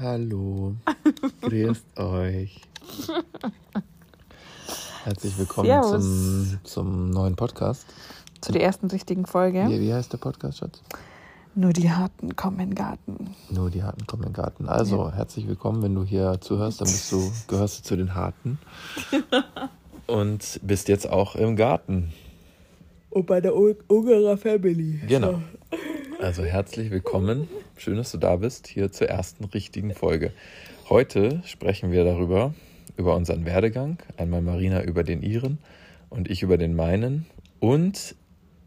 Hallo, grüßt euch. Herzlich willkommen Servus. zum, zum neuen Podcast. Zu der ersten richtigen Folge. Wie, wie heißt der Podcast, Schatz? Nur die Harten kommen in den Garten. Nur die Harten kommen in den Garten. Also, herzlich willkommen, wenn du hier zuhörst, dann bist du, gehörst du zu den Harten. Und bist jetzt auch im Garten. Und bei der Ungerer Family. Genau. Also herzlich willkommen. Schön, dass du da bist, hier zur ersten richtigen Folge. Heute sprechen wir darüber, über unseren Werdegang. Einmal Marina über den ihren und ich über den meinen. Und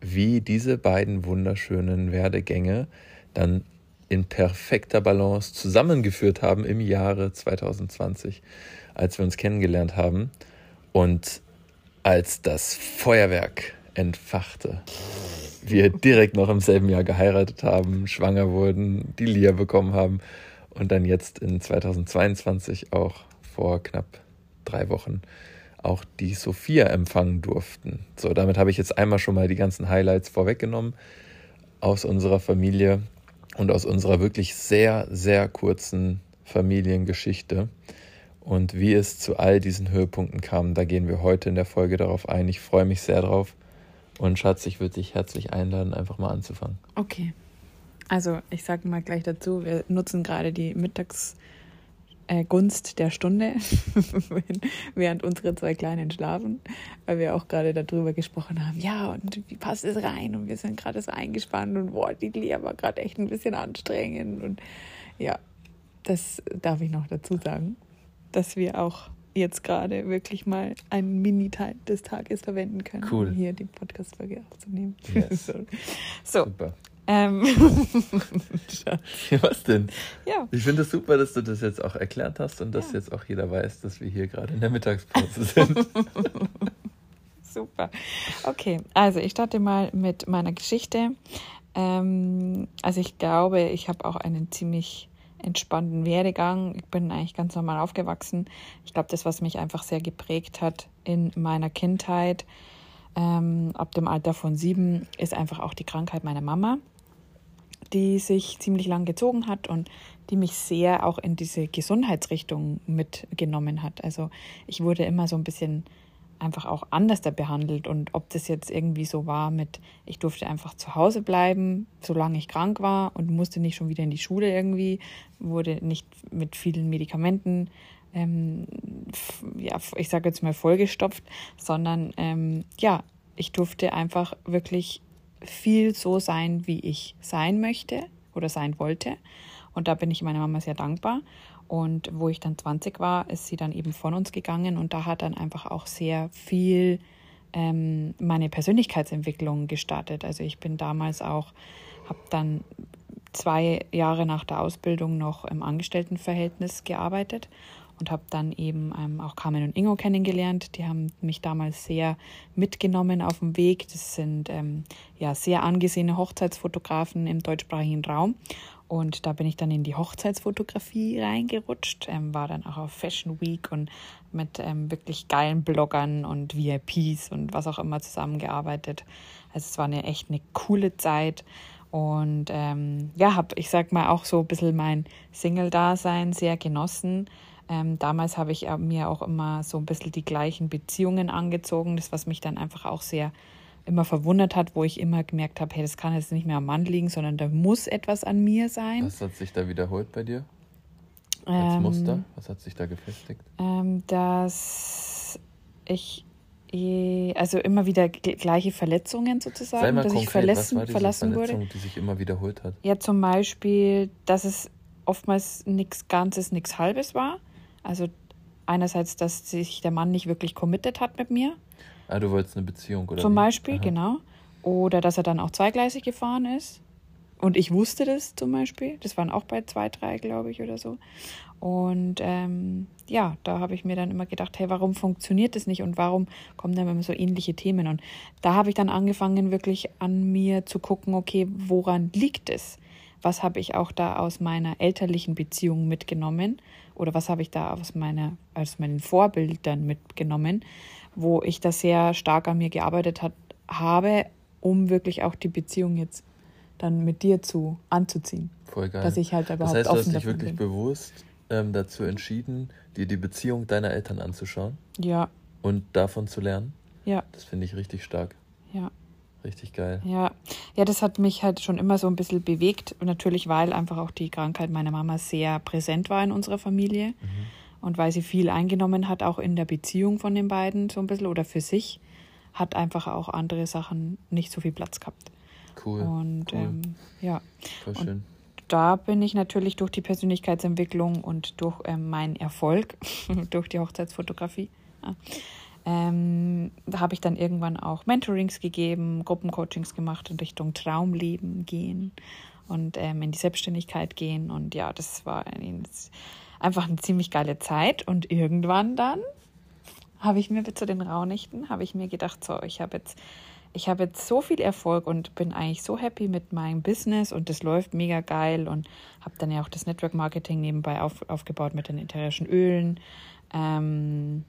wie diese beiden wunderschönen Werdegänge dann in perfekter Balance zusammengeführt haben im Jahre 2020, als wir uns kennengelernt haben und als das Feuerwerk entfachte. Wir direkt noch im selben Jahr geheiratet haben, schwanger wurden, die Lia bekommen haben und dann jetzt in 2022 auch vor knapp drei Wochen auch die Sophia empfangen durften. So, damit habe ich jetzt einmal schon mal die ganzen Highlights vorweggenommen aus unserer Familie und aus unserer wirklich sehr, sehr kurzen Familiengeschichte. Und wie es zu all diesen Höhepunkten kam, da gehen wir heute in der Folge darauf ein. Ich freue mich sehr drauf. Und Schatz, ich würde dich herzlich einladen, einfach mal anzufangen. Okay. Also, ich sage mal gleich dazu, wir nutzen gerade die Mittagsgunst äh, der Stunde, während unsere zwei Kleinen schlafen, weil wir auch gerade darüber gesprochen haben, ja, und wie passt es rein? Und wir sind gerade so eingespannt und boah, die Lia war gerade echt ein bisschen anstrengend. Und ja, das darf ich noch dazu sagen, dass wir auch jetzt gerade wirklich mal einen Mini-Teil des Tages verwenden können, Cool. um hier die Podcast-Folge aufzunehmen. Yes. so. so, Super. ähm, Was denn? ja, Ich finde es super, dass du das jetzt auch erklärt hast und dass Ja. jetzt auch jeder weiß, dass wir hier gerade in der Mittagspause sind. super. Okay, also ich starte mal mit meiner Geschichte. Ähm, also ich glaube, ich habe auch einen ziemlich entspannten Werdegang. Ich bin eigentlich ganz normal aufgewachsen. Ich glaube, das, was mich einfach sehr geprägt hat in meiner Kindheit, ähm, ab dem Alter von sieben, ist einfach auch die Krankheit meiner Mama, die sich ziemlich lang gezogen hat und die mich sehr auch in diese Gesundheitsrichtung mitgenommen hat. Also ich wurde immer so ein bisschen einfach auch anders da behandelt und ob das jetzt irgendwie so war mit, ich durfte einfach zu Hause bleiben, solange ich krank war und musste nicht schon wieder in die Schule irgendwie, wurde nicht mit vielen Medikamenten, ähm, ja, ich sage jetzt mal vollgestopft, sondern ähm, ja, ich durfte einfach wirklich viel so sein, wie ich sein möchte oder sein wollte. Und da bin ich meiner Mama sehr dankbar. Und wo ich dann 20 war, ist sie dann eben von uns gegangen und da hat dann einfach auch sehr viel ähm, meine Persönlichkeitsentwicklung gestartet. Also ich bin damals auch, habe dann zwei Jahre nach der Ausbildung noch im Angestelltenverhältnis gearbeitet und habe dann eben ähm, auch Carmen und Ingo kennengelernt. Die haben mich damals sehr mitgenommen auf dem Weg. Das sind ähm, ja sehr angesehene Hochzeitsfotografen im deutschsprachigen Raum. Und da bin ich dann in die Hochzeitsfotografie reingerutscht, ähm, war dann auch auf Fashion Week und mit ähm, wirklich geilen Bloggern und VIPs und was auch immer zusammengearbeitet. Also es war eine echt eine coole Zeit. Und ähm, ja, habe, ich sag mal, auch so ein bisschen mein Single-Dasein sehr genossen. Ähm, damals habe ich äh, mir auch immer so ein bisschen die gleichen Beziehungen angezogen, das was mich dann einfach auch sehr immer verwundert hat, wo ich immer gemerkt habe, hey, das kann jetzt nicht mehr am Mann liegen, sondern da muss etwas an mir sein. Was hat sich da wiederholt bei dir als Ähm, Muster? Was hat sich da gefestigt? ähm, dass ich also immer wieder gleiche Verletzungen sozusagen, dass ich konkret, was verlassen, war diese verlassen Verletzung, wurde. die sich immer wiederholt hat? Ja, zum Beispiel, dass es oftmals nichts Ganzes, nichts Halbes war. Also einerseits, dass sich der Mann nicht wirklich committed hat mit mir, Ah, du wolltest eine Beziehung, oder? zum wie? Beispiel, Aha. genau. Oder dass er dann auch zweigleisig gefahren ist. Und ich wusste das zum Beispiel. Das waren auch bei zwei, drei, glaube ich, oder so. Und ähm, ja, da habe ich mir dann immer gedacht, hey, warum funktioniert das nicht und warum kommen dann immer so ähnliche Themen? Und da habe ich dann angefangen, wirklich an mir zu gucken, okay, woran liegt es? Was habe ich auch da aus meiner elterlichen Beziehung mitgenommen? Oder was habe ich da aus, meiner, aus meinen Vorbildern mitgenommen, wo ich da sehr stark an mir gearbeitet hat, habe, um wirklich auch die Beziehung jetzt dann mit dir zu anzuziehen. Voll geil. Dass ich halt überhaupt das heißt, du hast dich wirklich bin. bewusst ähm, dazu entschieden, dir die Beziehung deiner Eltern anzuschauen. Ja. Und davon zu lernen. Ja. Das finde ich richtig stark. Ja. Richtig geil. Ja. ja, das hat mich halt schon immer so ein bisschen bewegt. Natürlich, weil einfach auch die Krankheit meiner Mama sehr präsent war in unserer Familie. Mhm. Und weil sie viel eingenommen hat, auch in der Beziehung von den beiden so ein bisschen oder für sich, hat einfach auch andere Sachen nicht so viel Platz gehabt. Cool. Und cool. Ähm, ja. Voll schön. Und da bin ich natürlich durch die Persönlichkeitsentwicklung und durch ähm, meinen Erfolg, durch die Hochzeitsfotografie, ja, ähm, habe ich dann irgendwann auch Mentorings gegeben, Gruppencoachings gemacht in Richtung Traumleben gehen und ähm, in die Selbstständigkeit gehen. Und ja, das war ein, einfach eine ziemlich geile Zeit. Und irgendwann dann habe ich mir zu den Raunichten, habe ich mir gedacht, so, ich habe jetzt, ich habe jetzt so viel Erfolg und bin eigentlich so happy mit meinem Business und das läuft mega geil und habe dann ja auch das Network Marketing nebenbei auf, aufgebaut mit den ätherischen Ölen. Ähm,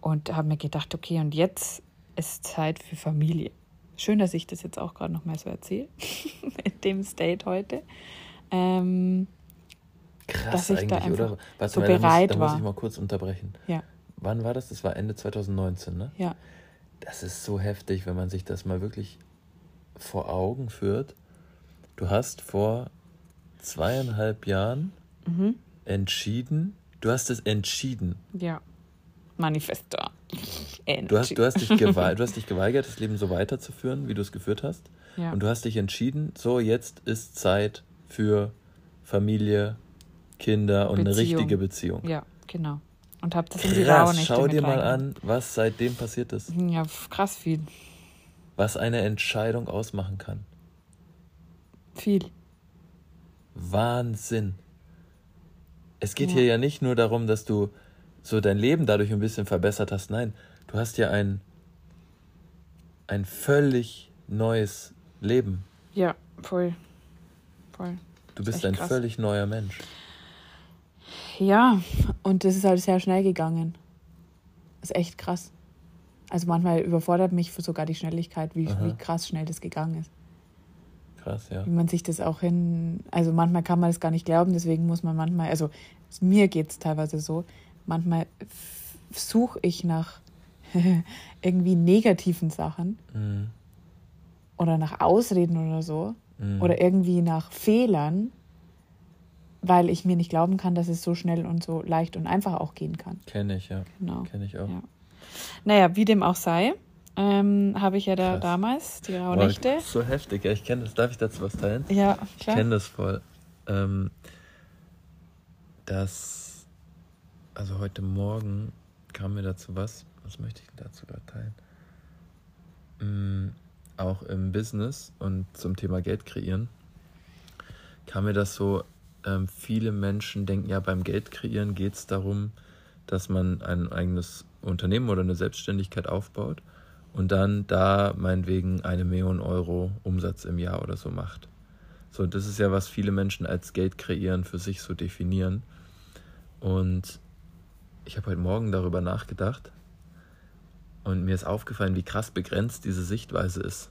und habe mir gedacht, okay, und jetzt ist Zeit für Familie. Schön, dass ich das jetzt auch gerade noch mal so erzähle, in dem State heute. Ähm, Krass eigentlich, da oder? Was, so bereit da muss, da muss ich mal kurz unterbrechen. Ja. Wann war das? Das war Ende 2019, ne? Ja. Das ist so heftig, wenn man sich das mal wirklich vor Augen führt. Du hast vor zweieinhalb Jahren mhm. entschieden, du hast es entschieden. Ja. Manifesto. Du hast, du, hast dich du hast dich geweigert, das Leben so weiterzuführen, wie du es geführt hast. Ja. Und du hast dich entschieden, so jetzt ist Zeit für Familie, Kinder und Beziehung. eine richtige Beziehung. Ja, genau. Und hab das in die Krass, schau dir mal an, was seitdem passiert ist. Ja, krass viel. Was eine Entscheidung ausmachen kann. Viel. Wahnsinn. Es geht ja. hier ja nicht nur darum, dass du so dein Leben dadurch ein bisschen verbessert hast. Nein, du hast ja ein, ein völlig neues Leben. Ja, voll. Voll. Du bist ein krass. völlig neuer Mensch. Ja, und das ist halt sehr schnell gegangen. Das ist echt krass. Also manchmal überfordert mich sogar die Schnelligkeit, wie, wie krass schnell das gegangen ist. Krass, ja. Wie man sich das auch hin. Also manchmal kann man das gar nicht glauben, deswegen muss man manchmal, also mir geht es teilweise so, manchmal suche ich nach irgendwie negativen Sachen mhm. oder nach Ausreden oder so mhm. oder irgendwie nach Fehlern, weil ich mir nicht glauben kann, dass es so schnell und so leicht und einfach auch gehen kann. Kenne ich, ja. Genau. Kenne ich auch. Ja. Naja, wie dem auch sei, ähm, habe ich ja da Krass. damals die Rauhnächte. So heftig, ja, ich kenne das. Darf ich dazu was teilen? Ja, klar. Ich kenne das voll. Ähm, dass also heute Morgen kam mir dazu was. Was möchte ich dazu gerade teilen? Mhm, auch im Business und zum Thema Geld kreieren kam mir das so, ähm, viele Menschen denken ja, beim Geld kreieren geht es darum, dass man ein eigenes Unternehmen oder eine Selbstständigkeit aufbaut und dann da meinetwegen eine Million Euro Umsatz im Jahr oder so macht. So, das ist ja, was viele Menschen als Geld kreieren für sich so definieren. Und ich habe heute Morgen darüber nachgedacht und mir ist aufgefallen, wie krass begrenzt diese Sichtweise ist.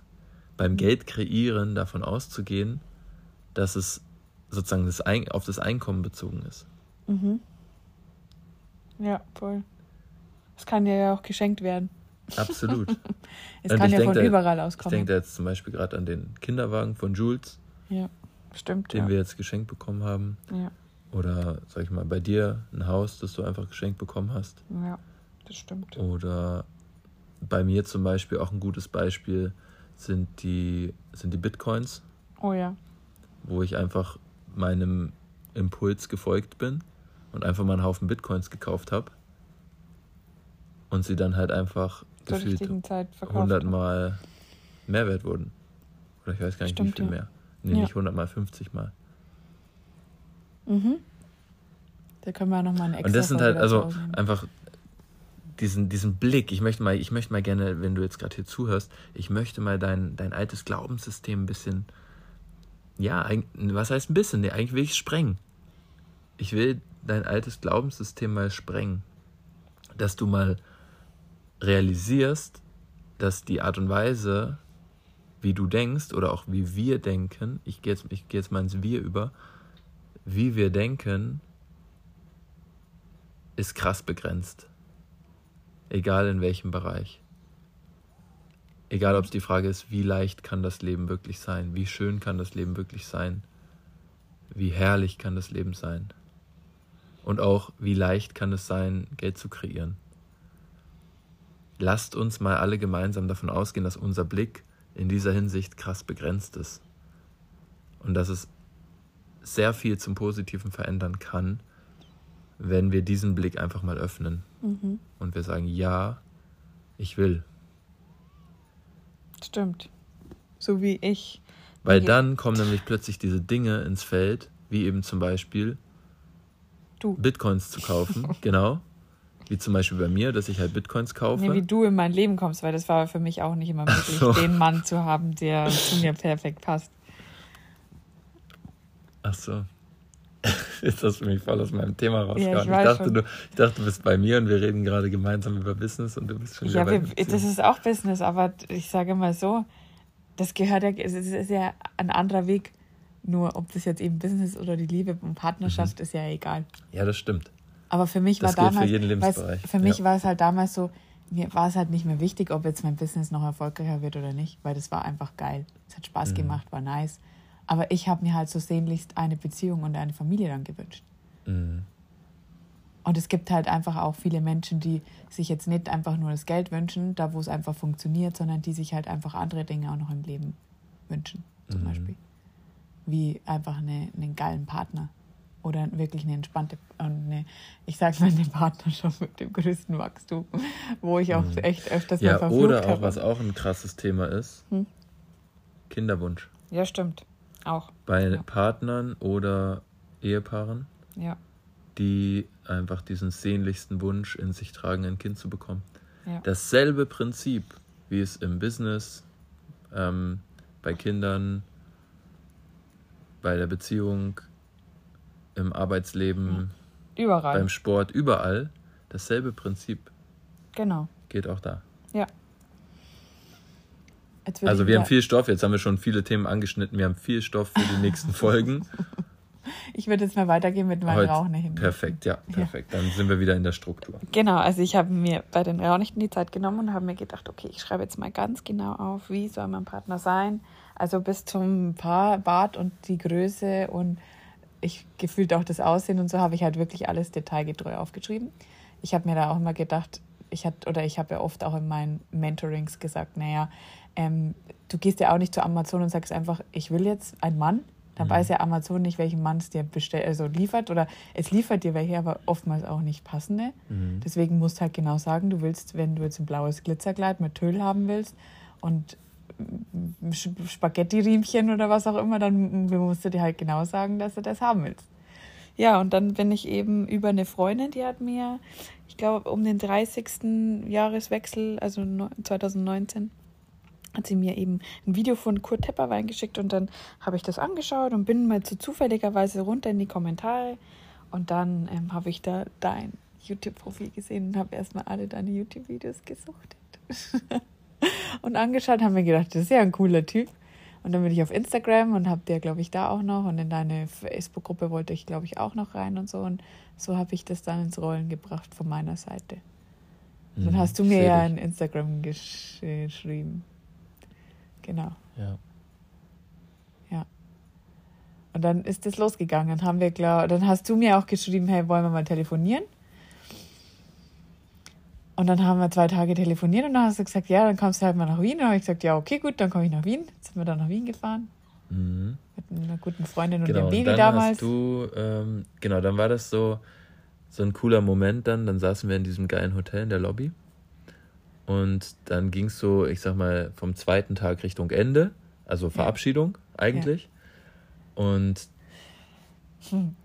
Beim. Geld kreieren davon auszugehen, dass es sozusagen das Ein auf das Einkommen bezogen ist. Mhm. Ja, voll. Es kann dir ja auch geschenkt werden. Absolut. es und kann ja von da, überall auskommen. Ich denke da jetzt zum Beispiel gerade an den Kinderwagen von Jules. Ja, stimmt. Den ja. wir jetzt geschenkt bekommen haben. Ja. Oder, sag ich mal, bei dir ein Haus, das du einfach geschenkt bekommen hast. Ja, das stimmt. Oder bei mir zum Beispiel auch ein gutes Beispiel sind die, sind die Bitcoins. Oh ja. Wo ich einfach meinem Impuls gefolgt bin und einfach mal einen Haufen Bitcoins gekauft habe. Und sie dann halt einfach Zur gefühlt 100 Mal Mehrwert wurden. Oder ich weiß gar nicht, Stimmt, wie viel ja. mehr. Nee, ja. nicht 100 Mal, 50 Mal. Mhm. Da können wir nochmal eine extra Und das sind halt also einfach diesen, diesen Blick. Ich möchte mal, ich möchte mal gerne, wenn du jetzt gerade hier zuhörst, ich möchte mal dein, dein altes Glaubenssystem ein bisschen, ja, was heißt ein bisschen? Nee, eigentlich will ich es sprengen. Ich will dein altes Glaubenssystem mal sprengen. Dass du mal realisierst, dass die Art und Weise, wie du denkst oder auch wie wir denken, ich gehe jetzt, ich gehe jetzt mal ins Wir über, wie wir denken, ist krass begrenzt. Egal in welchem Bereich. Egal ob es die Frage ist, wie leicht kann das Leben wirklich sein, wie schön kann das Leben wirklich sein, wie herrlich kann das Leben sein. Und auch, wie leicht kann es sein, Geld zu kreieren. Lasst uns mal alle gemeinsam davon ausgehen, dass unser Blick in dieser Hinsicht krass begrenzt ist. Und dass es sehr viel zum Positiven verändern kann, wenn wir diesen Blick einfach mal öffnen mhm. und wir sagen, ja, ich will. Stimmt. So wie ich. Weil dann kommen nämlich plötzlich diese Dinge ins Feld, wie eben zum Beispiel du. Bitcoins zu kaufen, genau. Wie zum Beispiel bei mir, dass ich halt Bitcoins kaufe. Nee, wie du in mein Leben kommst, weil das war für mich auch nicht immer möglich, so. den Mann zu haben, der zu mir perfekt passt. Ach so. Jetzt hast du mich voll aus meinem Thema rausgehauen. Ja, ich, ich, dachte, du, ich dachte, du bist bei mir und wir reden gerade gemeinsam über Business und du bist schon ja, wir, das ist auch Business, aber ich sage mal so, das gehört ja, es ist ja ein anderer Weg. Nur ob das jetzt eben Business oder die Liebe und Partnerschaft mhm. ist ja egal. Ja, das stimmt. Aber für mich das war damals, für, jeden Lebensbereich. für mich ja. war es halt damals so, mir war es halt nicht mehr wichtig, ob jetzt mein Business noch erfolgreicher wird oder nicht, weil das war einfach geil. Es hat Spaß mhm. gemacht, war nice. Aber ich habe mir halt so sehnlichst eine Beziehung und eine Familie dann gewünscht. Mhm. Und es gibt halt einfach auch viele Menschen, die sich jetzt nicht einfach nur das Geld wünschen, da wo es einfach funktioniert, sondern die sich halt einfach andere Dinge auch noch im Leben wünschen, zum mhm. Beispiel. Wie einfach eine, einen geilen Partner oder wirklich eine entspannte, eine, ich sage mal, eine Partnerschaft mit dem größten Wachstum, wo ich auch mhm. echt öfters ja, mal verflucht Oder auch, habe. was auch ein krasses Thema ist, hm? Kinderwunsch. Ja, stimmt. Auch. Bei ja. Partnern oder Ehepaaren, ja. die einfach diesen sehnlichsten Wunsch in sich tragen, ein Kind zu bekommen. Ja. Dasselbe Prinzip, wie es im Business, ähm, bei Kindern, bei der Beziehung, im Arbeitsleben, überall. beim Sport, überall, dasselbe Prinzip. Genau. Geht auch da. Ja. Also wir haben viel Stoff, jetzt haben wir schon viele Themen angeschnitten, wir haben viel Stoff für die nächsten Folgen. Ich würde jetzt mal weitergehen mit meinen Rauchnächten. Perfekt, ja, perfekt. Ja. Dann sind wir wieder in der Struktur. Genau, also ich habe mir bei den Rauhnächten die Zeit genommen und habe mir gedacht, okay, ich schreibe jetzt mal ganz genau auf, wie soll mein Partner sein. Also bis zum Paar, Bart und die Größe und ich gefühlt auch das Aussehen und so habe ich halt wirklich alles detailgetreu aufgeschrieben. Ich habe mir da auch immer gedacht, ich hatte, oder ich habe ja oft auch in meinen Mentorings gesagt, naja, ähm, du gehst ja auch nicht zu Amazon und sagst einfach, ich will jetzt einen Mann. Dann mhm. weiß ja Amazon nicht, welchen Mann es dir bestellt, also liefert oder es liefert dir welche, aber oftmals auch nicht passende. Mhm. Deswegen musst du halt genau sagen, du willst, wenn du jetzt ein blaues Glitzerkleid mit Tüll haben willst und Spaghetti-Riemchen oder was auch immer, dann musst du dir halt genau sagen, dass du das haben willst. Ja, und dann bin ich eben über eine Freundin, die hat mir, ich glaube, um den 30. Jahreswechsel, also 2019, hat sie mir eben ein Video von Kurt Tepperwein geschickt und dann habe ich das angeschaut und bin mal zu zufälligerweise runter in die Kommentare und dann ähm, habe ich da dein YouTube-Profil gesehen und habe erstmal alle deine YouTube-Videos gesuchtet. und angeschaut, haben mir gedacht, das ist ja ein cooler Typ. Und dann bin ich auf Instagram und habe der, glaube ich, da auch noch. Und in deine Facebook-Gruppe wollte ich, glaube ich, auch noch rein und so. Und so habe ich das dann ins Rollen gebracht von meiner Seite. Dann hast du mir ja in Instagram gesch geschrieben. Genau. Ja. Ja. Und dann ist das losgegangen. Dann haben wir, glaub, dann hast du mir auch geschrieben, hey, wollen wir mal telefonieren? Und dann haben wir zwei Tage telefoniert und dann hast du gesagt, ja, dann kommst du halt mal nach Wien. Und dann habe ich gesagt, ja, okay, gut, dann komme ich nach Wien. Jetzt sind wir dann nach Wien gefahren. Mhm. Mit einer guten Freundin und genau, dem Baby und dann damals. Hast du, ähm, genau, dann war das so, so ein cooler Moment dann. Dann saßen wir in diesem geilen Hotel in der Lobby. Und dann ging es so, ich sag mal, vom zweiten Tag Richtung Ende, also Verabschiedung ja. eigentlich. Ja. Und hm.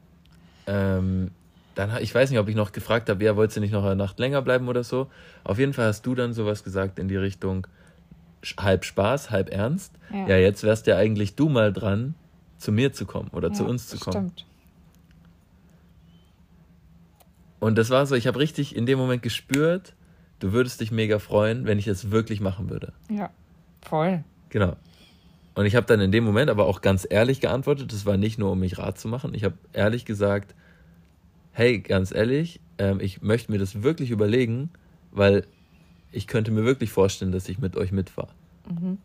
ähm, dann, ich weiß nicht, ob ich noch gefragt habe, ja, wolltest du nicht noch eine Nacht länger bleiben oder so. Auf jeden Fall hast du dann sowas gesagt in die Richtung halb Spaß, halb ernst. Ja, ja jetzt wärst ja eigentlich du mal dran, zu mir zu kommen oder ja, zu uns zu kommen. Stimmt. Und das war so, ich habe richtig in dem Moment gespürt, du würdest dich mega freuen, wenn ich es wirklich machen würde. Ja, voll. Genau. Und ich habe dann in dem Moment aber auch ganz ehrlich geantwortet. Das war nicht nur, um mich Rat zu machen. Ich habe ehrlich gesagt, hey, ganz ehrlich, ähm, ich möchte mir das wirklich überlegen, weil ich könnte mir wirklich vorstellen, dass ich mit euch mitfahre. Mhm.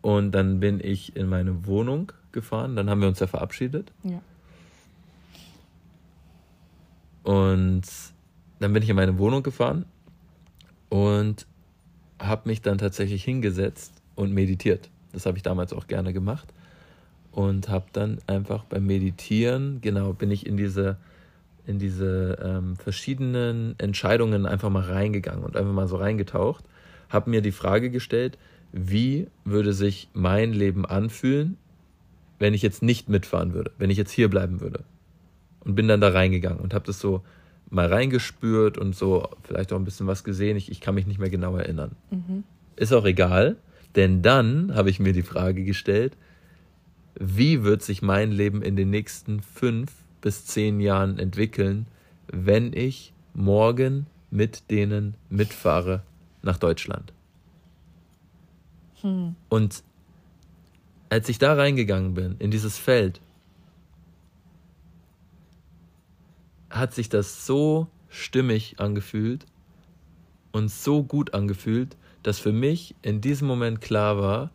Und dann bin ich in meine Wohnung gefahren. Dann haben wir uns ja verabschiedet. Ja. Und dann bin ich in meine Wohnung gefahren und habe mich dann tatsächlich hingesetzt und meditiert. Das habe ich damals auch gerne gemacht. Und habe dann einfach beim Meditieren, genau, bin ich in diese, in diese ähm, verschiedenen Entscheidungen einfach mal reingegangen und einfach mal so reingetaucht. Habe mir die Frage gestellt, wie würde sich mein Leben anfühlen, wenn ich jetzt nicht mitfahren würde, wenn ich jetzt hier bleiben würde. Und bin dann da reingegangen und habe das so mal reingespürt und so vielleicht auch ein bisschen was gesehen. Ich, ich kann mich nicht mehr genau erinnern. Mhm. Ist auch egal, denn dann habe ich mir die Frage gestellt, wie wird sich mein Leben in den nächsten fünf bis zehn Jahren entwickeln, wenn ich morgen mit denen mitfahre nach Deutschland? Hm. Und als ich da reingegangen bin, in dieses Feld, hat sich das so stimmig angefühlt und so gut angefühlt, dass für mich in diesem Moment klar war,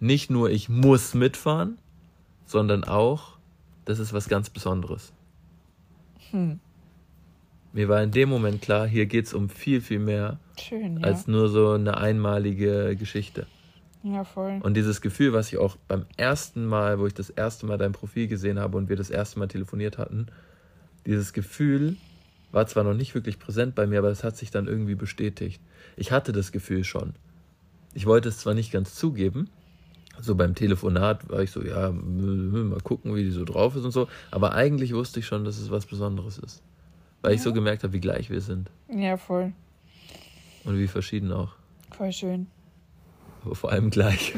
nicht nur ich muss mitfahren, sondern auch, das ist was ganz Besonderes. Hm. Mir war in dem Moment klar, hier geht es um viel, viel mehr Schön, ja. als nur so eine einmalige Geschichte. Ja, voll. Und dieses Gefühl, was ich auch beim ersten Mal, wo ich das erste Mal dein Profil gesehen habe und wir das erste Mal telefoniert hatten, dieses Gefühl war zwar noch nicht wirklich präsent bei mir, aber es hat sich dann irgendwie bestätigt. Ich hatte das Gefühl schon. Ich wollte es zwar nicht ganz zugeben, so beim Telefonat war ich so, ja, mal gucken, wie die so drauf ist und so, aber eigentlich wusste ich schon, dass es was Besonderes ist. Weil ja. ich so gemerkt habe, wie gleich wir sind. Ja, voll. Und wie verschieden auch. Voll schön. Aber vor allem gleich.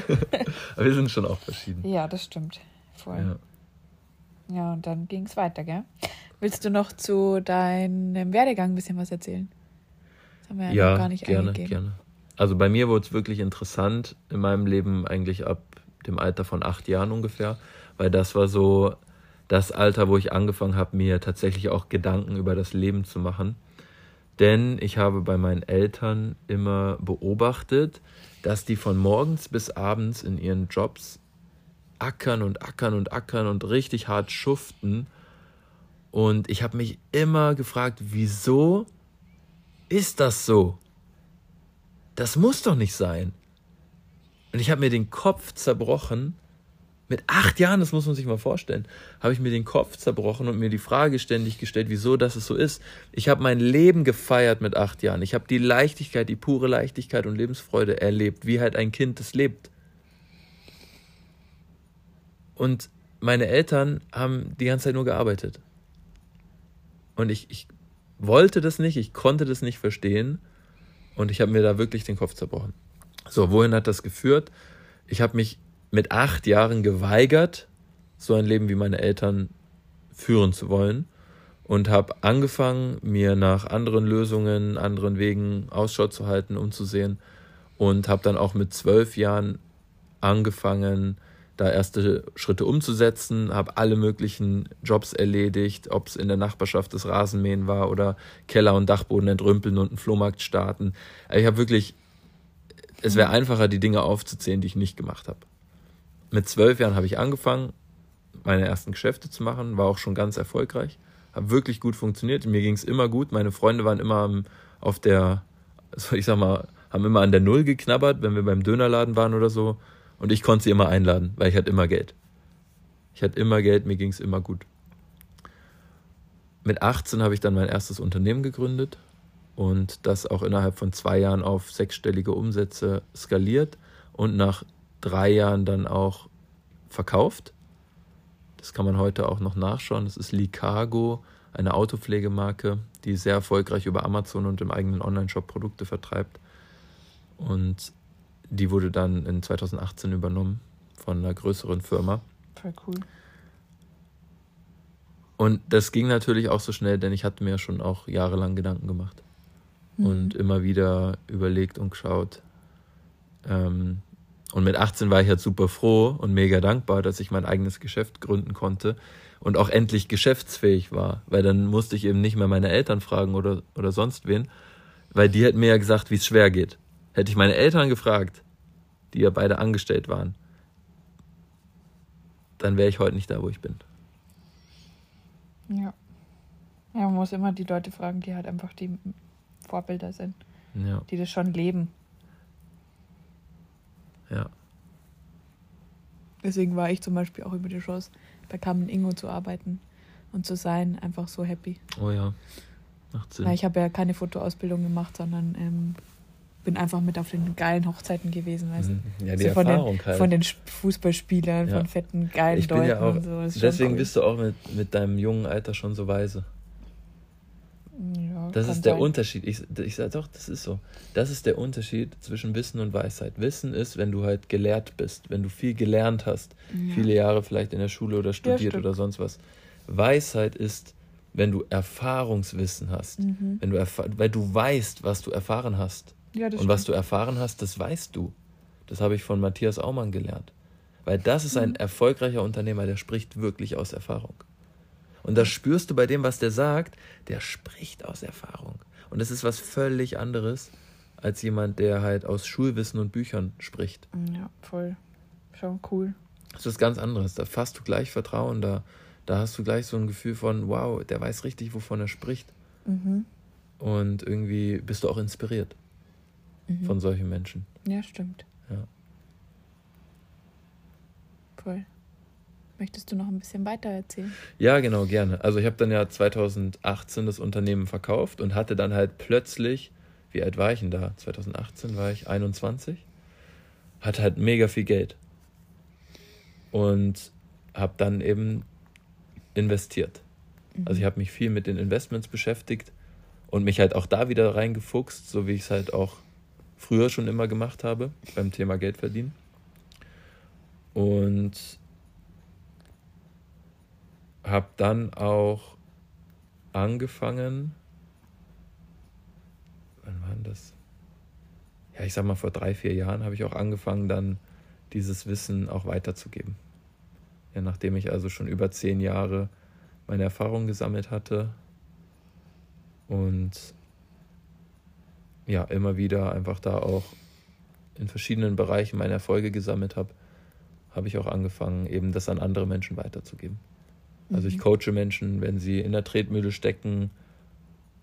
aber wir sind schon auch verschieden. Ja, das stimmt. Voll. Ja. Ja, und dann ging es weiter, gell? Willst du noch zu deinem Werdegang ein bisschen was erzählen? Das haben wir ja, ja noch gar nicht gerne, eingegeben. gerne. Also bei mir wurde es wirklich interessant in meinem Leben eigentlich ab dem Alter von acht Jahren ungefähr, weil das war so das Alter, wo ich angefangen habe, mir tatsächlich auch Gedanken über das Leben zu machen. Denn ich habe bei meinen Eltern immer beobachtet, dass die von morgens bis abends in ihren Jobs ackern und ackern und ackern und richtig hart schuften. Und ich habe mich immer gefragt, wieso ist das so? Das muss doch nicht sein. Und ich habe mir den Kopf zerbrochen. Mit acht Jahren, das muss man sich mal vorstellen, habe ich mir den Kopf zerbrochen und mir die Frage ständig gestellt, wieso das so ist. Ich habe mein Leben gefeiert mit acht Jahren. Ich habe die Leichtigkeit, die pure Leichtigkeit und Lebensfreude erlebt, wie halt ein Kind das lebt. Und meine Eltern haben die ganze Zeit nur gearbeitet. Und ich, ich wollte das nicht, ich konnte das nicht verstehen. Und ich habe mir da wirklich den Kopf zerbrochen. So, wohin hat das geführt? Ich habe mich mit acht Jahren geweigert, so ein Leben wie meine Eltern führen zu wollen. Und habe angefangen, mir nach anderen Lösungen, anderen Wegen Ausschau zu halten, umzusehen. Und habe dann auch mit zwölf Jahren angefangen, da erste Schritte umzusetzen, habe alle möglichen Jobs erledigt, ob es in der Nachbarschaft das Rasenmähen war oder Keller und Dachboden entrümpeln und einen Flohmarkt starten. Also ich habe wirklich, es wäre einfacher, die Dinge aufzuzählen, die ich nicht gemacht habe. Mit zwölf Jahren habe ich angefangen, meine ersten Geschäfte zu machen, war auch schon ganz erfolgreich, habe wirklich gut funktioniert, mir ging es immer gut, meine Freunde waren immer auf der, ich sag mal, haben immer an der Null geknabbert, wenn wir beim Dönerladen waren oder so und ich konnte sie immer einladen, weil ich hatte immer Geld. Ich hatte immer Geld, mir ging es immer gut. Mit 18 habe ich dann mein erstes Unternehmen gegründet und das auch innerhalb von zwei Jahren auf sechsstellige Umsätze skaliert und nach drei Jahren dann auch verkauft. Das kann man heute auch noch nachschauen. Das ist Licargo, eine Autopflegemarke, die sehr erfolgreich über Amazon und im eigenen Online-Shop Produkte vertreibt. Und die wurde dann in 2018 übernommen von einer größeren Firma. Voll cool. Und das ging natürlich auch so schnell, denn ich hatte mir schon auch jahrelang Gedanken gemacht mhm. und immer wieder überlegt und geschaut, ähm, Und mit 18 war ich halt super froh und mega dankbar, dass ich mein eigenes Geschäft gründen konnte und auch endlich geschäftsfähig war, weil dann musste ich eben nicht mehr meine Eltern fragen oder, oder sonst wen, weil die hätten mir ja gesagt, wie es schwer geht. Hätte ich meine Eltern gefragt, die ja beide angestellt waren, dann wäre ich heute nicht da, wo ich bin. Ja. Ja, man muss immer die Leute fragen, die halt einfach die Vorbilder sind. Ja. Die das schon leben. Ja. Deswegen war ich zum Beispiel auch über die Chance, bei Carmen Ingo zu arbeiten und zu sein, einfach so happy. Oh ja, macht Sinn. Weil ich habe ja keine Fotoausbildung gemacht, sondern ähm, bin einfach mit auf den geilen Hochzeiten gewesen, weißt mhm. Ja, die so von Erfahrung den, halt. Von den Fußballspielern, ja. von fetten, geilen ich bin Leuten ja auch, und so. deswegen cool. bist du auch mit, mit deinem jungen Alter schon so weise. Ja, das ist der sein. Unterschied. Ich, ich sage doch, das ist so. Das ist der Unterschied zwischen Wissen und Weisheit. Wissen ist, wenn du halt gelehrt bist, wenn du viel gelernt hast, ja. viele Jahre vielleicht in der Schule oder studiert ja, oder sonst was. Weisheit ist, wenn du Erfahrungswissen hast, mhm. wenn du weil du weißt, was du erfahren hast. Ja, und stimmt. was du erfahren hast, das weißt du. Das habe ich von Matthias Aumann gelernt. Weil das ist ein mhm. erfolgreicher Unternehmer, der spricht wirklich aus Erfahrung. Und das spürst du bei dem, was der sagt, der spricht aus Erfahrung. Und das ist was völlig anderes als jemand, der halt aus Schulwissen und Büchern spricht. Ja, voll. Schon cool. Das ist was ganz anderes. Da fasst du gleich Vertrauen, da, da hast du gleich so ein Gefühl von, wow, der weiß richtig, wovon er spricht. Mhm. Und irgendwie bist du auch inspiriert mhm. von solchen Menschen. Ja, stimmt. Ja. Voll. Möchtest du noch ein bisschen weiter erzählen? Ja, genau, gerne. Also ich habe dann ja 2018 das Unternehmen verkauft und hatte dann halt plötzlich, wie alt war ich denn da? 2018 war ich 21, hatte halt mega viel Geld und habe dann eben investiert. Mhm. Also ich habe mich viel mit den Investments beschäftigt und mich halt auch da wieder reingefuchst, so wie ich es halt auch früher schon immer gemacht habe beim Thema Geld verdienen. Und habe dann auch angefangen, wann war das? Ja, ich sag mal, vor drei, vier Jahren habe ich auch angefangen, dann dieses Wissen auch weiterzugeben. Ja, nachdem ich also schon über zehn Jahre meine Erfahrungen gesammelt hatte und ja, immer wieder einfach da auch in verschiedenen Bereichen meine Erfolge gesammelt habe, habe ich auch angefangen, eben das an andere Menschen weiterzugeben. Also ich mhm. coache Menschen, wenn sie in der Tretmühle stecken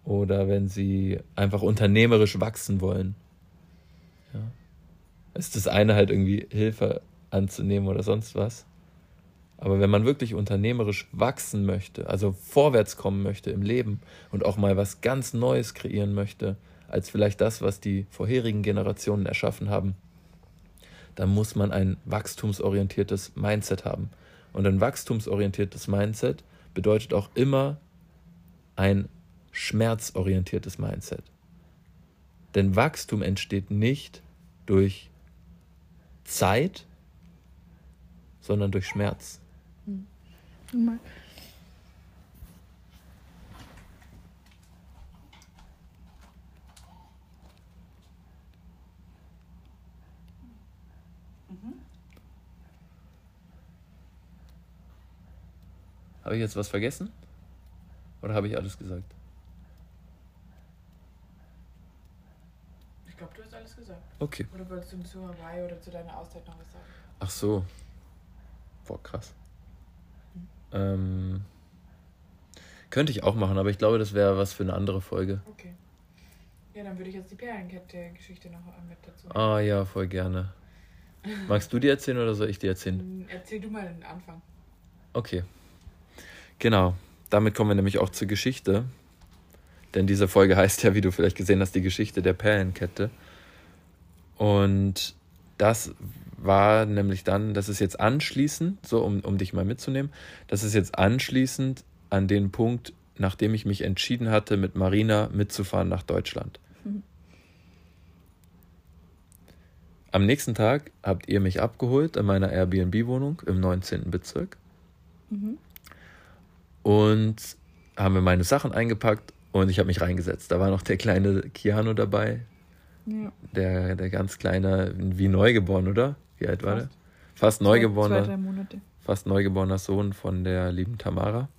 oder wenn sie einfach unternehmerisch wachsen wollen. Ja. Ist das eine halt irgendwie Hilfe anzunehmen oder sonst was. Aber wenn man wirklich unternehmerisch wachsen möchte, also vorwärts kommen möchte im Leben und auch mal was ganz Neues kreieren möchte, als vielleicht das, was die vorherigen Generationen erschaffen haben, dann muss man ein wachstumsorientiertes Mindset haben. Und ein wachstumsorientiertes Mindset bedeutet auch immer ein schmerzorientiertes Mindset. Denn Wachstum entsteht nicht durch Zeit, sondern durch Schmerz. Mhm. Habe ich jetzt was vergessen? Oder habe ich alles gesagt? Ich glaube, du hast alles gesagt. Okay. Oder wolltest du zu Hawaii oder zu deiner Auszeit noch was sagen? Ach so. Boah, krass. Hm. Ähm, könnte ich auch machen, aber ich glaube, das wäre was für eine andere Folge. Okay. Ja, dann würde ich jetzt die Perlenkette-Geschichte noch mit dazu. Ah ja, voll gerne. Magst du die erzählen oder soll ich die erzählen? Hm, erzähl du mal den Anfang. Okay. Genau, damit kommen wir nämlich auch zur Geschichte. Denn diese Folge heißt ja, wie du vielleicht gesehen hast, die Geschichte der Perlenkette. Und das war nämlich dann, das ist jetzt anschließend, so um, um dich mal mitzunehmen, das ist jetzt anschließend an den Punkt, nachdem ich mich entschieden hatte, mit Marina mitzufahren nach Deutschland. Mhm. Am nächsten Tag habt ihr mich abgeholt in meiner Airbnb-Wohnung im 19. Bezirk. Mhm und haben wir meine Sachen eingepackt und ich habe mich reingesetzt. Da war noch der kleine Keanu dabei. Ja. Der, der ganz kleine, wie neugeboren, oder? Wie alt war Fast. der? Fast Zwei, neugeborener, drei Monate. fast neugeborener Sohn von der lieben Tamara.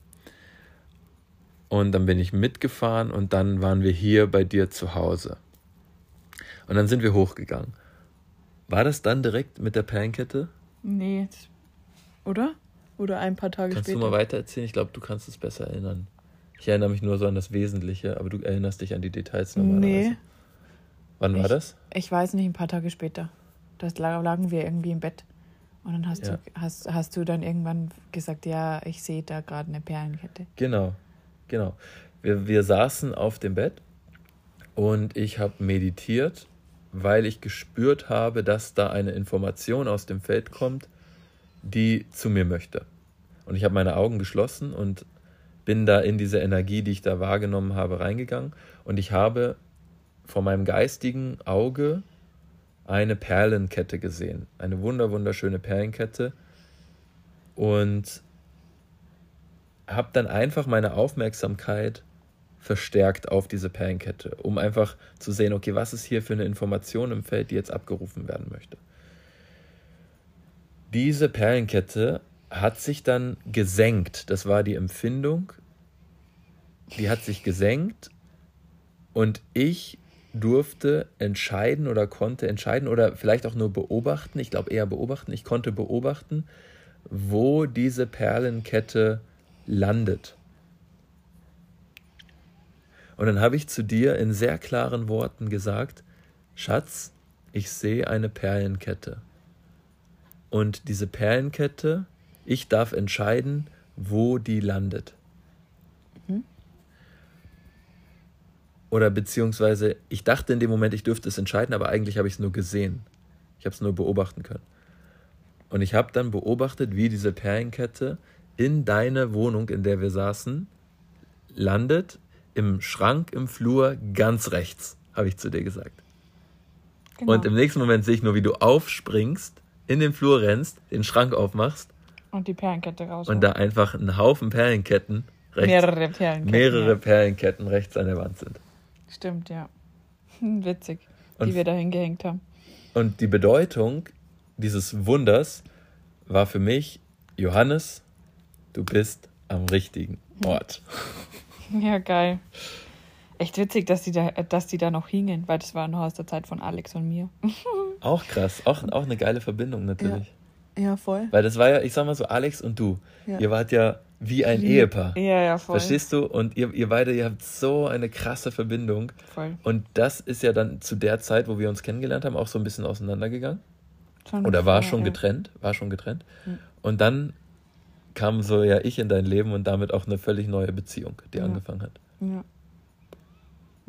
Und dann bin ich mitgefahren und dann waren wir hier bei dir zu Hause. Und dann sind wir hochgegangen. War das dann direkt mit der Perlenkette? Nee, jetzt- oder? Oder ein paar Tage Kannst später. du mal weiter erzählen? Ich glaube, du kannst es besser erinnern. Ich erinnere mich nur so an das Wesentliche, aber du erinnerst dich an die Details normalerweise. Nee, Wann war Ich- das? ich weiß nicht, ein paar Tage später. Da lag- lagen wir irgendwie im Bett. Und dann hast, Ja. du, hast, hast du dann irgendwann gesagt, ja, ich sehe da gerade eine Perlenkette. Genau, genau. Wir, wir saßen auf dem Bett und ich habe meditiert, weil ich gespürt habe, dass da eine Information aus dem Feld kommt, die zu mir möchte. Und ich habe meine Augen geschlossen und bin da in diese Energie, die ich da wahrgenommen habe, reingegangen. Und ich habe vor meinem geistigen Auge eine Perlenkette gesehen. Eine wunder, wunderschöne Perlenkette. Und habe dann einfach meine Aufmerksamkeit verstärkt auf diese Perlenkette, um einfach zu sehen, okay, was ist hier für eine Information im Feld, die jetzt abgerufen werden möchte. Diese Perlenkette hat sich dann gesenkt, das war die Empfindung, die hat sich gesenkt und ich durfte entscheiden oder konnte entscheiden oder vielleicht auch nur beobachten, ich glaube eher beobachten, ich konnte beobachten, wo diese Perlenkette landet. Und dann habe ich zu dir in sehr klaren Worten gesagt, Schatz, ich sehe eine Perlenkette. Und diese Perlenkette, ich darf entscheiden, wo die landet. Oder beziehungsweise, ich dachte in dem Moment, ich dürfte es entscheiden, aber eigentlich habe ich es nur gesehen. Ich habe es nur beobachten können. Und ich habe dann beobachtet, wie diese Perlenkette in deine Wohnung, in der wir saßen, landet, im Schrank im Flur ganz rechts, habe ich zu dir gesagt. Genau. Und im nächsten Moment sehe ich nur, wie du aufspringst, in den Flur rennst, den Schrank aufmachst Und die Perlenkette raus. und da einfach ein Haufen Perlenketten rechts, mehrere Perlenketten. mehrere Ja. Perlenketten rechts an der Wand sind. Stimmt, ja. Witzig, Und- die wir da hingehängt haben. Und die Bedeutung dieses Wunders war für mich, Johannes, du bist am richtigen Ort. Ja, geil. Echt witzig, dass die da, dass die da noch hingen, weil das war noch aus der Zeit von Alex und mir. Auch krass, auch, auch eine geile Verbindung natürlich. Ja, voll. Weil das war ja, ich sag mal so, Alex und du, Ja. ihr wart ja wie ein Lieb. Ehepaar. Ja, ja, voll. Verstehst du? Und ihr, ihr beide, ihr habt so eine krasse Verbindung. Voll. Und das ist ja dann zu der Zeit, wo wir uns kennengelernt haben, auch so ein bisschen auseinandergegangen. Schon Oder war schon ja. getrennt, war schon getrennt. Mhm. Und dann kam so ja ich in dein Leben und damit auch eine völlig neue Beziehung, die Ja. angefangen hat. Ja.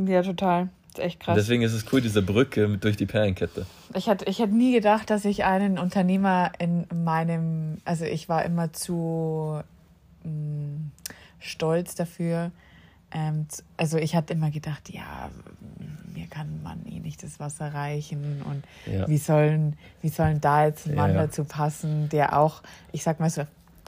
ja, total. Echt krass. deswegen ist es cool, diese Brücke mit durch die Perlenkette. Ich hätte, ich hätte nie gedacht, dass ich einen Unternehmer in meinem, also ich war immer zu mh, stolz dafür. Ähm, also ich hatte immer gedacht, ja, mir kann man eh nicht das Wasser reichen und Ja. wie sollen, wie sollen da jetzt ein Mann Ja, ja. dazu passen, der auch, ich sag mal so,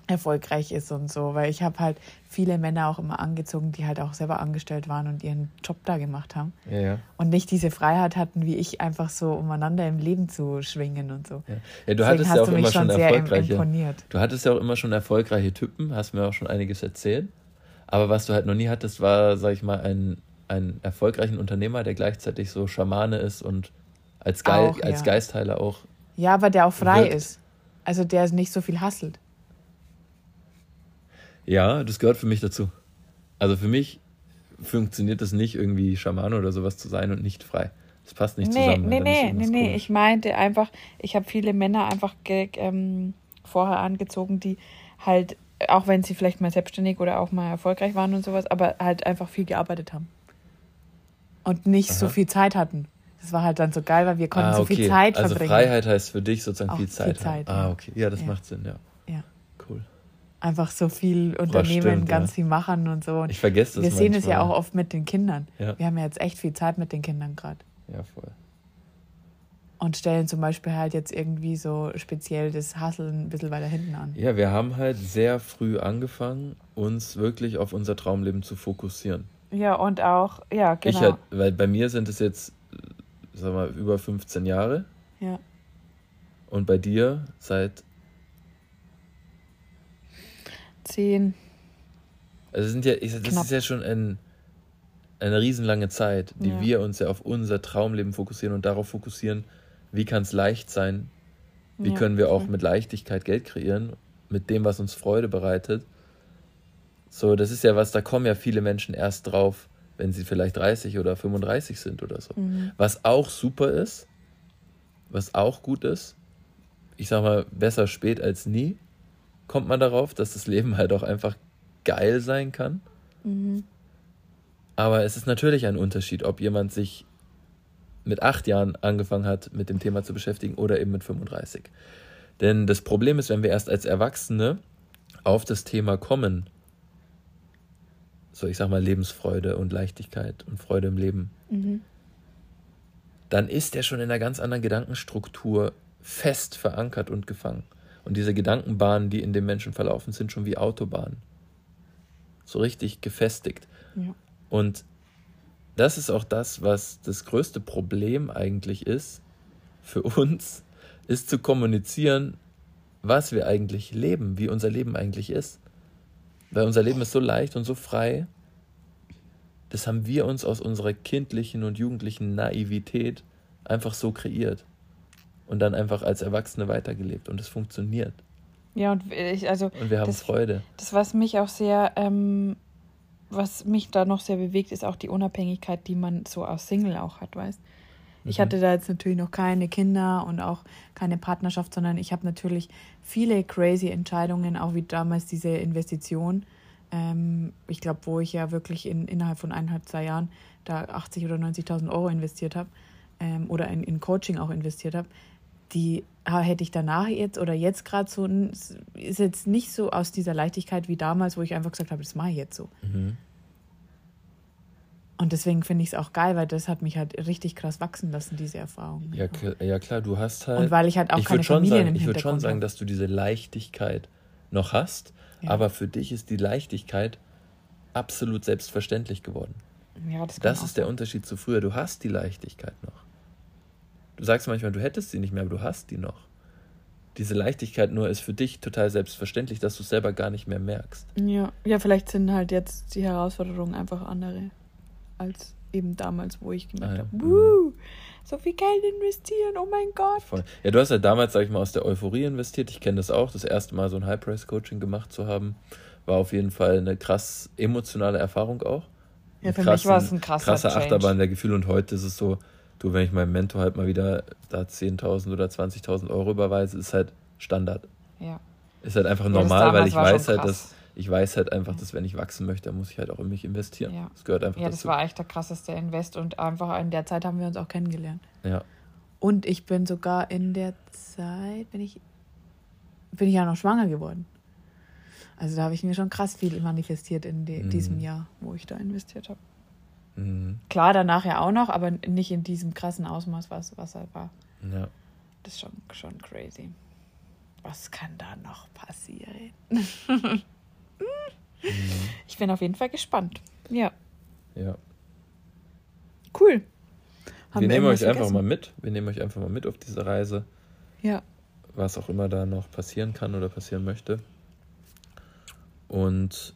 erfolgreich ist und so, weil ich habe halt viele Männer auch immer angezogen, die halt auch selber angestellt waren und ihren Job da gemacht haben Ja, ja. und nicht diese Freiheit hatten, wie ich einfach so umeinander im Leben zu schwingen und so. ja. ja du Deswegen hattest ja auch immer schon erfolgreiche. imponiert. Du hattest ja auch immer schon erfolgreiche Typen, hast mir auch schon einiges erzählt. Aber was du halt noch nie hattest, war, sag ich mal, ein, einen erfolgreichen Unternehmer, der gleichzeitig so Schamane ist und als, Geil, Auch, als. Geistheiler auch. Ja, aber der auch frei Wirkt. ist. Also der nicht so viel hasselt. Ja, das gehört für mich dazu. Also für mich funktioniert es nicht, irgendwie Schamane oder sowas zu sein und nicht frei. Das passt nicht nee, zusammen. nee, nee, nee, nee. Ich meinte einfach, ich habe viele Männer einfach ähm, vorher angezogen, die halt, auch wenn sie vielleicht mal selbstständig oder auch mal erfolgreich waren und sowas, aber halt einfach viel gearbeitet haben. Und nicht so Aha. viel Zeit hatten. Das war halt dann so geil, weil wir konnten ah, so okay. viel Zeit also verbringen. Freiheit heißt für dich sozusagen Auch viel viel Zeit. Zeit, haben. Ah, ja. okay. Ja, das Ja. macht Sinn, ja. Einfach so viel unternehmen, stimmt, ganz ja. viel machen und so. Und Ich vergesse das wir sehen es ja auch oft mit den Kindern. Ja. Wir haben ja jetzt echt viel Zeit mit den Kindern gerade. Ja, voll. Und stellen zum Beispiel halt jetzt irgendwie so speziell das Hasseln ein bisschen weiter hinten an. Ja, wir haben halt sehr früh angefangen, uns wirklich auf unser Traumleben zu fokussieren. Ja, und auch, ja, genau. Ich halt, weil bei mir sind es jetzt, sag mal, über 15 Jahre. ja. Und bei dir seit zehn. Also sind ja, ich, das Knapp. ist ja schon ein, eine riesenlange Zeit, die ja. wir uns ja auf unser Traumleben fokussieren und darauf fokussieren, wie kann es leicht sein, wie ja, können wir auch mit Leichtigkeit Geld kreieren, mit dem, was uns Freude bereitet. So, das ist ja was, da kommen ja viele Menschen erst drauf, wenn sie vielleicht 30 oder 35 sind oder so. Mhm. Was auch super ist, was auch gut ist, ich sag mal, besser spät als nie, kommt man darauf, dass das Leben halt auch einfach geil sein kann. Mhm. Aber es ist natürlich ein Unterschied, ob jemand sich mit acht Jahren angefangen hat, mit dem Thema zu beschäftigen oder eben mit 35. Denn das Problem ist, wenn wir erst als Erwachsene auf das Thema kommen, so ich sag mal Lebensfreude und Leichtigkeit und Freude im Leben, mhm. dann ist er schon in einer ganz anderen Gedankenstruktur fest verankert und gefangen. Und diese Gedankenbahnen, die in dem Menschen verlaufen, sind schon wie Autobahnen. So richtig gefestigt. Ja. Und das ist auch das, was das größte Problem eigentlich ist für uns, ist zu kommunizieren, was wir eigentlich leben, wie unser Leben eigentlich ist. Weil unser Leben ist so leicht und so frei. Das haben wir uns aus unserer kindlichen und jugendlichen Naivität einfach so kreiert und dann einfach als Erwachsene weitergelebt und es funktioniert. Ja, und ich, also. Und wir haben das, Freude. Das, was mich auch sehr, ähm, was mich da noch sehr bewegt, ist auch die Unabhängigkeit, die man so aus Single auch hat, weißt ich mhm. hatte da jetzt natürlich noch keine Kinder und auch keine Partnerschaft, sondern ich habe natürlich viele crazy Entscheidungen, auch wie damals diese Investition. Ähm, ich glaube, wo ich ja wirklich in, innerhalb von eineinhalb, zwei Jahren da 80.000 oder 90.000 Euro investiert habe ähm, oder in, in Coaching auch investiert habe, die hätte ich danach jetzt oder jetzt gerade so, ist jetzt nicht so aus dieser Leichtigkeit wie damals, wo ich einfach gesagt habe, das mache ich jetzt so. Mhm. Und deswegen finde ich es auch geil, weil das hat mich halt richtig krass wachsen lassen, diese Erfahrung. Ja, ja klar, du hast halt. Und weil ich halt auch ich keine Familie sagen, Ich würde schon sagen, dass du diese Leichtigkeit noch hast, ja. aber für dich ist die Leichtigkeit absolut selbstverständlich geworden. Ja, das das ist der Unterschied zu früher. Du hast die Leichtigkeit noch. Du sagst manchmal, du hättest sie nicht mehr, aber du hast die noch. Diese Leichtigkeit nur ist für dich total selbstverständlich, dass du es selber gar nicht mehr merkst. Ja, ja, vielleicht sind halt jetzt die Herausforderungen einfach andere als eben damals, wo ich gemerkt ah, habe, mhm. so viel Geld investieren, oh mein Gott. Voll. Ja, du hast ja damals, sag ich mal, aus der Euphorie investiert. Ich kenne das auch, das erste Mal so ein High-Price-Coaching gemacht zu haben, war auf jeden Fall eine krass emotionale Erfahrung auch. Ja, für krassen, mich war es ein krasser krasser Achterbahn der Gefühle und heute ist es so, du, wenn ich meinem Mentor halt mal wieder da 10.000 oder 20.000 Euro überweise, ist halt Standard. Ja. Ist halt einfach normal, weil ich weiß halt, dass ich weiß halt einfach, dass wenn ich wachsen möchte, dann muss ich halt auch in mich investieren. Ja. Das gehört einfach ja, dazu. Ja, das war echt der krasseste Invest und einfach in der Zeit haben wir uns auch kennengelernt. Ja. Und ich bin sogar in der Zeit, bin ich, bin ich ja noch schwanger geworden. Also da habe ich mir schon krass viel manifestiert in de, mhm. diesem Jahr, wo ich da investiert habe. Mhm. Klar, danach ja auch noch, aber nicht in diesem krassen Ausmaß, was, was halt war. Ja. Das ist schon, schon crazy. Was kann da noch passieren? Mhm. Ich bin auf jeden Fall gespannt. Ja. Ja. Cool. Haben wir, wir nehmen euch vergessen? einfach mal mit. Wir nehmen euch einfach mal mit auf diese Reise. Ja. Was auch immer da noch passieren kann oder passieren möchte. Und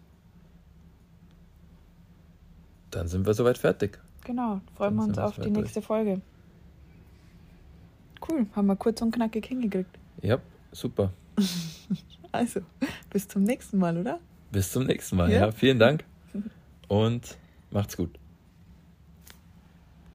dann sind wir soweit fertig. Genau, freuen dann wir uns auf die nächste Folge. Cool, haben wir kurz und knackig hingekriegt. Ja, super. also, bis zum nächsten Mal, oder? Bis zum nächsten Mal. Ja, ja vielen Dank und macht's gut.